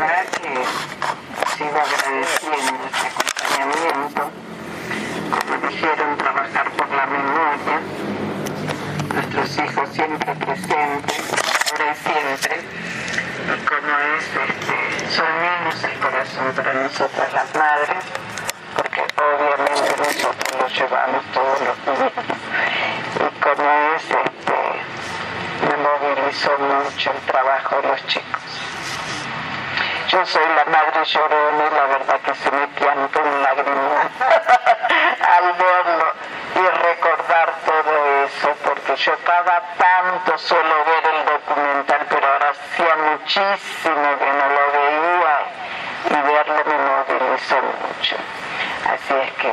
agradeciendo este acompañamiento, como dijeron, trabajar por la memoria, nuestros hijos siempre presentes, ahora y siempre, y como es, este, son niños el corazón para nosotras las madres, porque obviamente nosotros los llevamos todos los días, y como es, este, me movilizó mucho el trabajo de los chicos. Yo soy la madre llorona y la verdad que se me pianta un lágrima al verlo y recordar todo eso, porque yo cada tanto suelo ver el documental, pero ahora hacía muchísimo que no lo veía y verlo me movilizó mucho. Así es que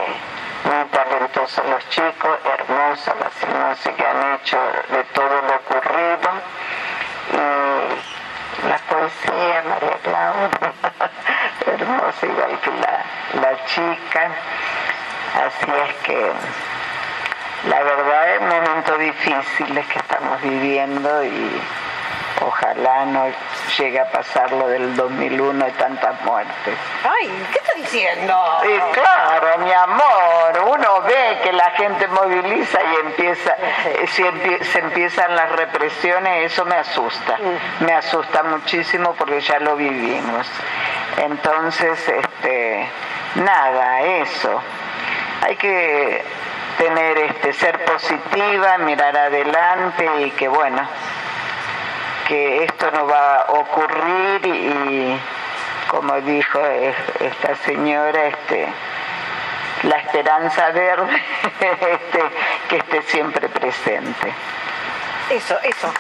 muy talentosos los chicos, hermosas las hipnosis que han hecho de todo lo ocurrido y la poesía, María Claudia, hermosa igual que la, la chica. Así es que la verdad es momentos difíciles que estamos viviendo y ojalá no llegue a pasar lo del 2001 y tantas muertes. Ay, ¿qué está diciendo? Claro, mi amor, uno ve que la gente moviliza y empieza, si empie- se empiezan las represiones, eso me asusta, me asusta muchísimo porque ya lo vivimos. Entonces, este, nada, eso. Hay que tener este, ser positiva, mirar adelante y que bueno, que esto no va a ocurrir y como dijo esta señora, este, la esperanza verde este, que esté siempre presente. Eso, eso.